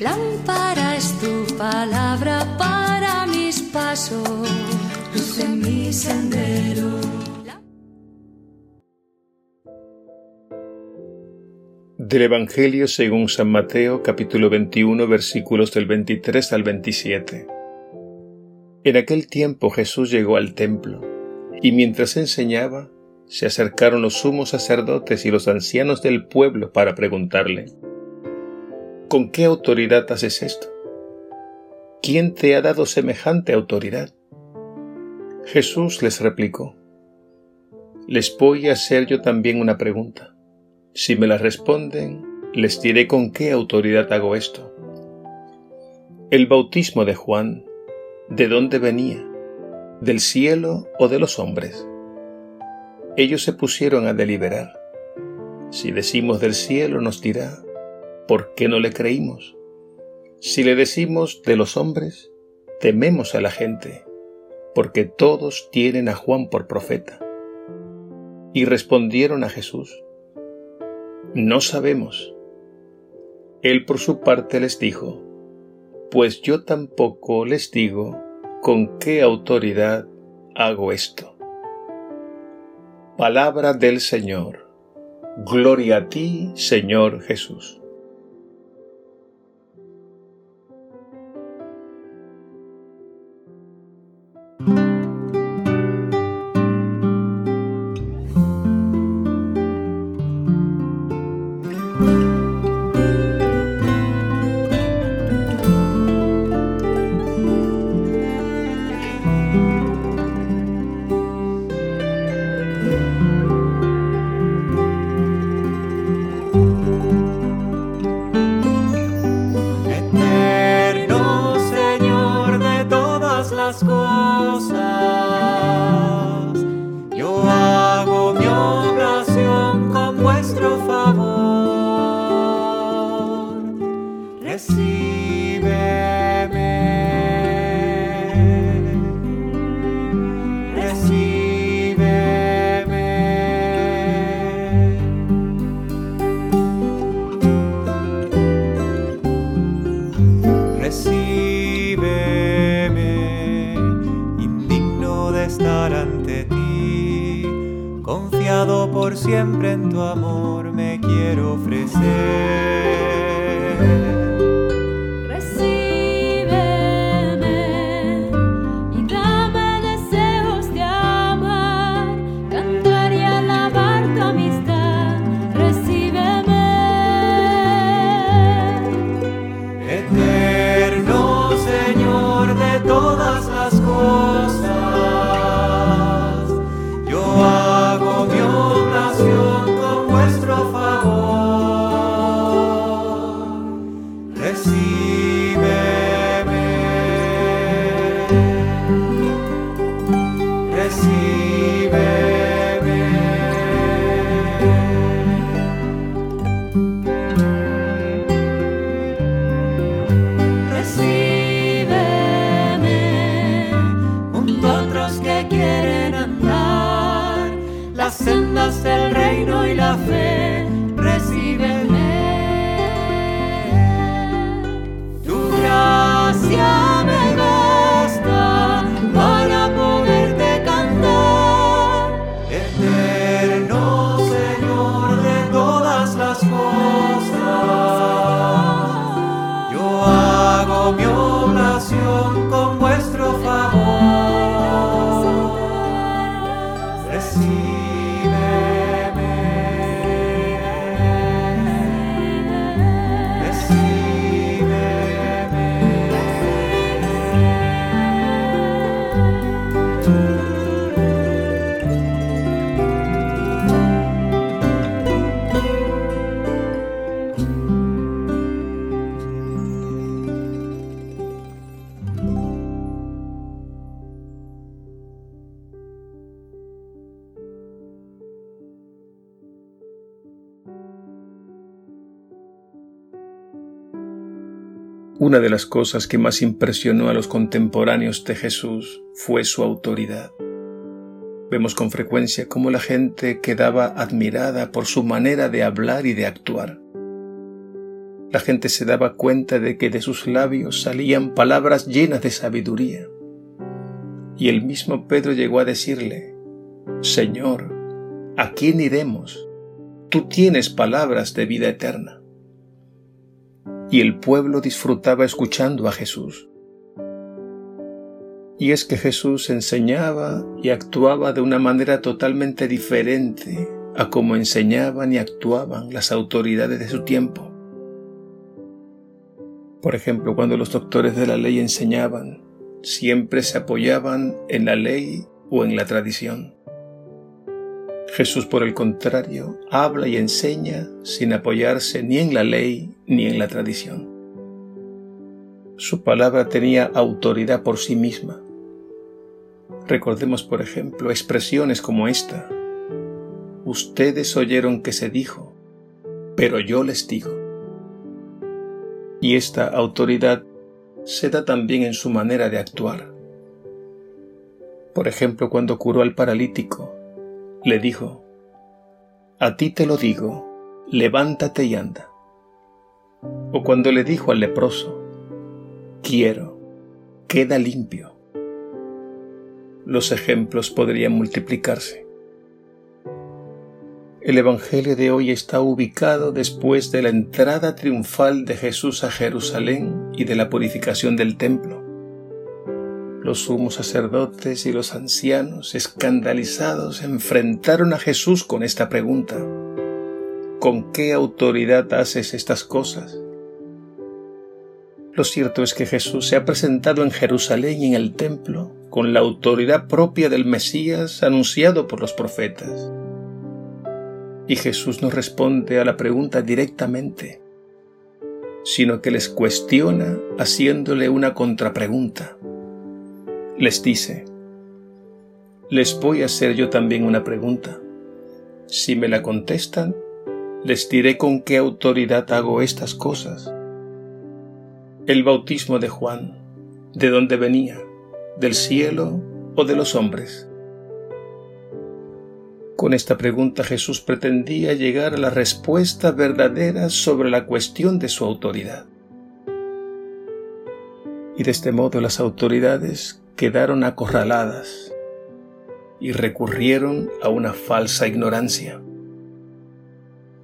Lámpara es tu palabra para mis pasos, luz en mi sendero. Del Evangelio según San Mateo capítulo 21 versículos del 23 al 27. En aquel tiempo Jesús llegó al templo, y mientras enseñaba, se acercaron los sumos sacerdotes y los ancianos del pueblo para preguntarle, ¿Con qué autoridad haces esto? ¿Quién te ha dado semejante autoridad? Jesús les replicó, Les voy a hacer yo también una pregunta. Si me la responden, les diré con qué autoridad hago esto. El bautismo de Juan, ¿de dónde venía? ¿Del cielo o de los hombres? Ellos se pusieron a deliberar. Si decimos del cielo nos dirá, ¿por qué no le creímos? Si le decimos de los hombres, tememos a la gente, porque todos tienen a Juan por profeta. Y respondieron a Jesús, no sabemos. Él por su parte les dijo, pues yo tampoco les digo con qué autoridad hago esto. Palabra del Señor. Gloria a ti, Señor Jesús. Por siempre en tu amor me quiero ofrecer. las sendas del reino y la fe, recíbeme. Tu gracia me basta para poderte cantar, eterno Señor de todas las cosas. Yo hago mi oración con Una de las cosas que más impresionó a los contemporáneos de Jesús fue su autoridad. Vemos con frecuencia cómo la gente quedaba admirada por su manera de hablar y de actuar. La gente se daba cuenta de que de sus labios salían palabras llenas de sabiduría. Y el mismo Pedro llegó a decirle, Señor, ¿a quién iremos? Tú tienes palabras de vida eterna. Y el pueblo disfrutaba escuchando a Jesús. Y es que Jesús enseñaba y actuaba de una manera totalmente diferente a como enseñaban y actuaban las autoridades de su tiempo. Por ejemplo, cuando los doctores de la ley enseñaban, siempre se apoyaban en la ley o en la tradición. Jesús, por el contrario, habla y enseña sin apoyarse ni en la ley ni en la tradición. Su palabra tenía autoridad por sí misma. Recordemos, por ejemplo, expresiones como esta. Ustedes oyeron que se dijo, pero yo les digo. Y esta autoridad se da también en su manera de actuar. Por ejemplo, cuando curó al paralítico, le dijo, A ti te lo digo, levántate y anda. O cuando le dijo al leproso, Quiero, queda limpio. Los ejemplos podrían multiplicarse. El Evangelio de hoy está ubicado después de la entrada triunfal de Jesús a Jerusalén y de la purificación del templo. Los sumos sacerdotes y los ancianos, escandalizados, enfrentaron a Jesús con esta pregunta. ¿Con qué autoridad haces estas cosas? Lo cierto es que Jesús se ha presentado en Jerusalén y en el templo con la autoridad propia del Mesías anunciado por los profetas. Y Jesús no responde a la pregunta directamente, sino que les cuestiona haciéndole una contrapregunta les dice, les voy a hacer yo también una pregunta. Si me la contestan, les diré con qué autoridad hago estas cosas. El bautismo de Juan, ¿de dónde venía? ¿Del cielo o de los hombres? Con esta pregunta Jesús pretendía llegar a la respuesta verdadera sobre la cuestión de su autoridad. Y de este modo las autoridades quedaron acorraladas y recurrieron a una falsa ignorancia.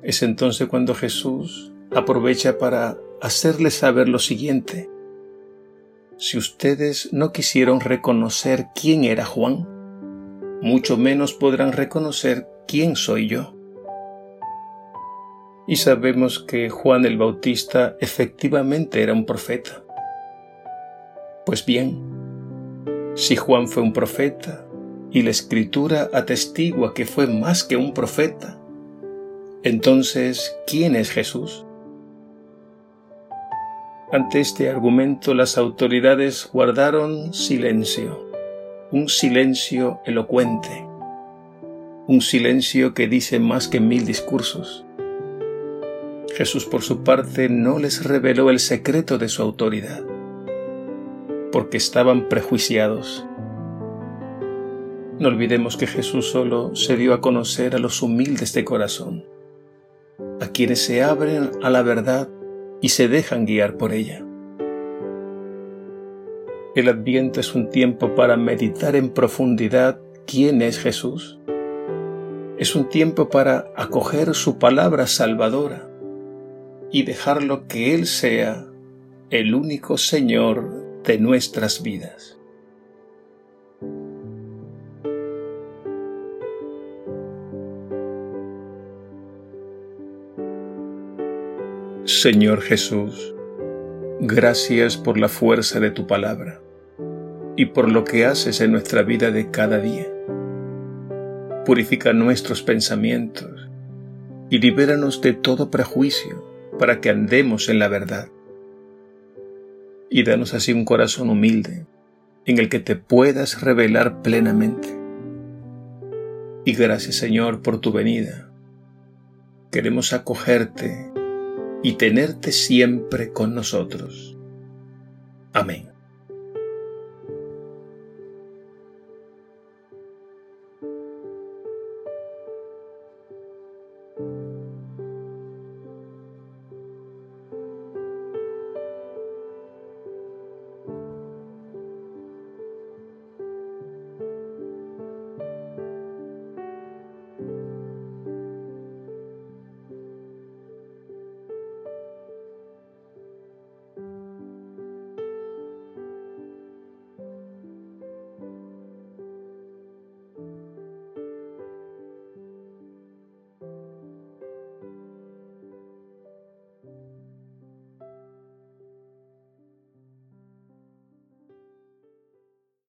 Es entonces cuando Jesús aprovecha para hacerles saber lo siguiente. Si ustedes no quisieron reconocer quién era Juan, mucho menos podrán reconocer quién soy yo. Y sabemos que Juan el Bautista efectivamente era un profeta. Pues bien, si Juan fue un profeta y la escritura atestigua que fue más que un profeta, entonces, ¿quién es Jesús? Ante este argumento las autoridades guardaron silencio, un silencio elocuente, un silencio que dice más que mil discursos. Jesús por su parte no les reveló el secreto de su autoridad porque estaban prejuiciados. No olvidemos que Jesús solo se dio a conocer a los humildes de corazón, a quienes se abren a la verdad y se dejan guiar por ella. El adviento es un tiempo para meditar en profundidad quién es Jesús. Es un tiempo para acoger su palabra salvadora y dejarlo que Él sea el único Señor de nuestras vidas. Señor Jesús, gracias por la fuerza de tu palabra y por lo que haces en nuestra vida de cada día. Purifica nuestros pensamientos y libéranos de todo prejuicio para que andemos en la verdad y danos así un corazón humilde en el que te puedas revelar plenamente. Y gracias Señor por tu venida. Queremos acogerte y tenerte siempre con nosotros. Amén.